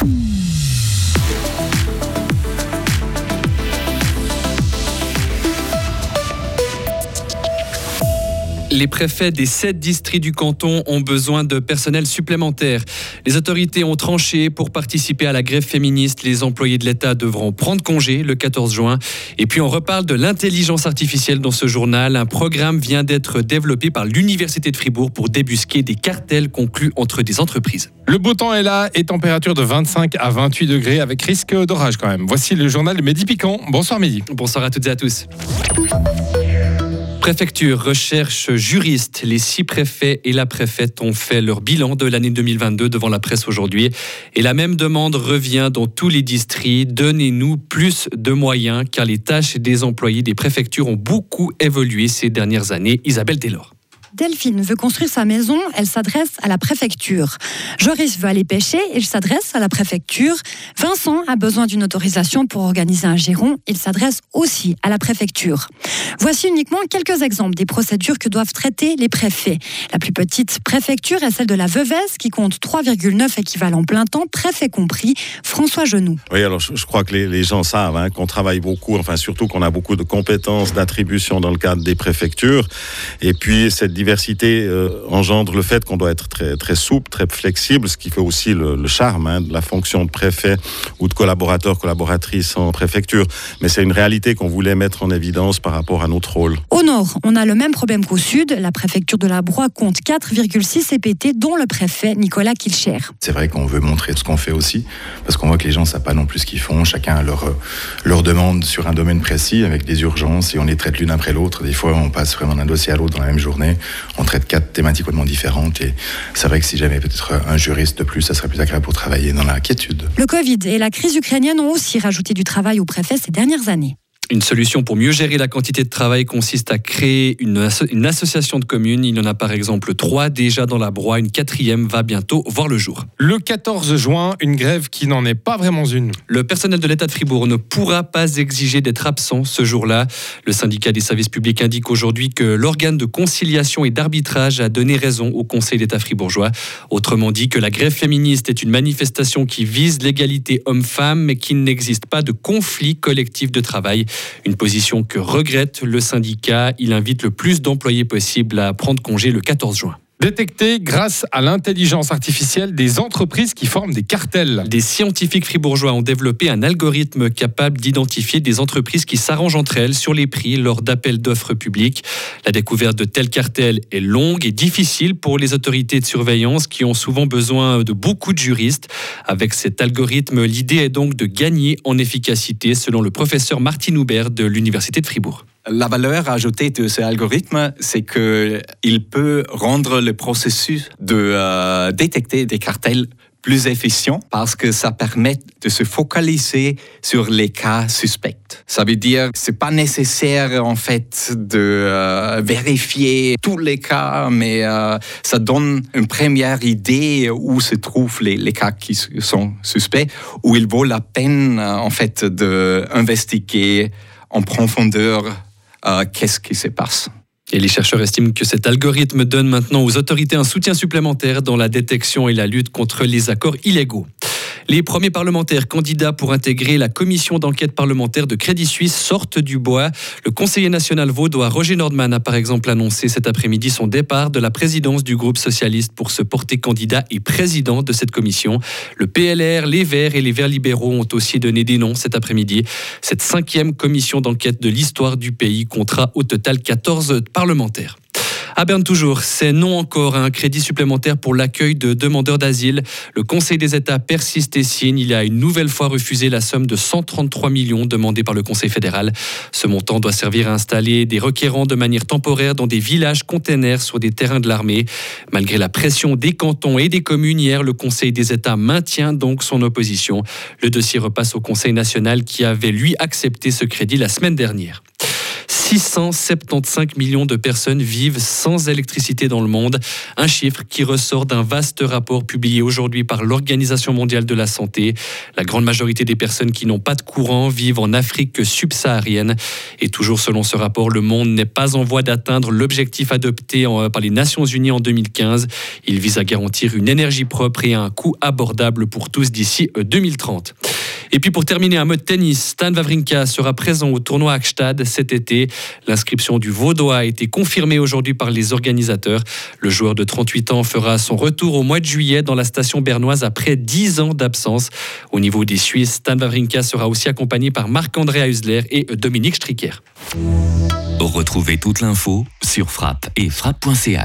Mm-hmm. Les préfets des sept districts du canton ont besoin de personnel supplémentaire. Les autorités ont tranché pour participer à la grève féministe. Les employés de l'État devront prendre congé le 14 juin. Et puis on reparle de l'intelligence artificielle dans ce journal. Un programme vient d'être développé par l'Université de Fribourg pour débusquer des cartels conclus entre des entreprises. Le beau temps est là et température de 25 à 28 degrés avec risque d'orage quand même. Voici le journal de Mehdi Piquant. Bonsoir Mehdi. Bonsoir à toutes et à tous. Préfecture recherche juriste. Les six préfets et la préfète ont fait leur bilan de l'année 2022 devant la presse aujourd'hui. Et la même demande revient dans tous les districts. Donnez-nous plus de moyens car les tâches des employés des préfectures ont beaucoup évolué ces dernières années. Isabelle Taylor. Delphine veut construire sa maison, elle s'adresse à la préfecture. Joris veut aller pêcher, il s'adresse à la préfecture. Vincent a besoin d'une autorisation pour organiser un giron, il s'adresse aussi à la préfecture. Voici uniquement quelques exemples des procédures que doivent traiter les préfets. La plus petite préfecture est celle de la Veuvez qui compte 3,9 équivalents plein temps, préfet compris. François Genoux. Oui, alors je, crois que les, gens savent hein, qu'on travaille beaucoup, enfin surtout qu'on a beaucoup de compétences d'attribution dans le cadre des préfectures. Et puis cette diversité euh, engendre le fait qu'on doit être très, très souple, très flexible, ce qui fait aussi le, charme hein, de la fonction de préfet ou de collaborateur, collaboratrice en préfecture. Mais c'est une réalité qu'on voulait mettre en évidence par rapport à notre rôle. Au nord, on a le même problème qu'au sud. La préfecture de la Broye compte 4,6 CPT, dont le préfet Nicolas Kilcher. C'est vrai qu'on veut montrer ce qu'on fait aussi, parce qu'on voit que les gens ne savent pas non plus ce qu'ils font. Chacun a leur, leur demande sur un domaine précis avec des urgences et on les traite l'une après l'autre. Des fois, on passe vraiment d'un dossier à l'autre dans la même journée on traite quatre thématiques complètement différentes. Et c'est vrai que si j'avais peut-être un juriste de plus, ça serait plus agréable pour travailler dans la quiétude. Le Covid et la crise ukrainienne ont aussi rajouté du travail au préfet ces dernières années. Une solution pour mieux gérer la quantité de travail consiste à créer une, association de communes. Il y en a par exemple trois déjà dans la Broye. Une quatrième va bientôt voir le jour. Le 14 juin, une grève qui n'en est pas vraiment une. Le personnel de l'État de Fribourg ne pourra pas exiger d'être absent ce jour-là. Le syndicat des services publics indique aujourd'hui que l'organe de conciliation et d'arbitrage a donné raison au Conseil d'État fribourgeois. Autrement dit que la grève féministe est une manifestation qui vise l'égalité homme-femme mais qui n'existe pas de conflit collectif de travail. Une position que regrette le syndicat. Il invite le plus d'employés possible à prendre congé le 14 juin détecter grâce à l'intelligence artificielle des entreprises qui forment des cartels. Des scientifiques fribourgeois ont développé un algorithme capable d'identifier des entreprises qui s'arrangent entre elles sur les prix lors d'appels d'offres publics. La découverte de tels cartels est longue et difficile pour les autorités de surveillance qui ont souvent besoin de beaucoup de juristes. Avec cet algorithme, l'idée est donc de gagner en efficacité selon le professeur Martin Hubert de l'Université de Fribourg. La valeur ajoutée de ce algorithme, c'est qu'il peut rendre le processus de euh, détecter des cartels plus efficient parce que ça permet de se focaliser sur les cas suspects. Ça veut dire c'est pas nécessaire en fait de euh, vérifier tous les cas, mais euh, ça donne une première idée où se trouvent les, les, cas qui sont suspects, où il vaut la peine en fait d'investiguer en profondeur euh, qu'est-ce qui se passe? Et les chercheurs estiment que cet algorithme donne maintenant aux autorités un soutien supplémentaire dans la détection et la lutte contre les accords illégaux. Les premiers parlementaires candidats pour intégrer la commission d'enquête parlementaire de Crédit Suisse sortent du bois. Le conseiller national vaudois Roger Nordman a par exemple annoncé cet après-midi son départ de la présidence du groupe socialiste pour se porter candidat et président de cette commission. Le PLR, les Verts et les Verts libéraux ont aussi donné des noms cet après-midi. Cette cinquième commission d'enquête de l'histoire du pays comptera au total 14 parlementaires. À Berne toujours, c'est non encore un crédit supplémentaire pour l'accueil de demandeurs d'asile. Le Conseil des États persiste et signe. Il a une nouvelle fois refusé la somme de 133 millions demandée par le Conseil fédéral. Ce montant doit servir à installer des requérants de manière temporaire dans des villages containers sur des terrains de l'armée. Malgré la pression des cantons et des communes hier, le Conseil des États maintient donc son opposition. Le dossier repasse au Conseil national qui avait lui accepté ce crédit la semaine dernière. 675 millions de personnes vivent sans électricité dans le monde, un chiffre qui ressort d'un vaste rapport publié aujourd'hui par l'Organisation mondiale de la santé. La grande majorité des personnes qui n'ont pas de courant vivent en Afrique subsaharienne. Et toujours selon ce rapport, le monde n'est pas en voie d'atteindre l'objectif adopté par les Nations Unies en 2015. Il vise à garantir une énergie propre et à un coût abordable pour tous d'ici 2030. Et puis pour terminer, un mode tennis. Stan Wawrinka sera présent au tournoi Akstad cet été. L'inscription du Vaudois a été confirmée aujourd'hui par les organisateurs. Le joueur de 38 ans fera son retour au mois de juillet dans la station bernoise après 10 ans d'absence. Au niveau des Suisses, Stan Wawrinka sera aussi accompagné par Marc-André Husler et Dominique Stricker. Retrouvez toute l'info sur frappe et frappe.ch.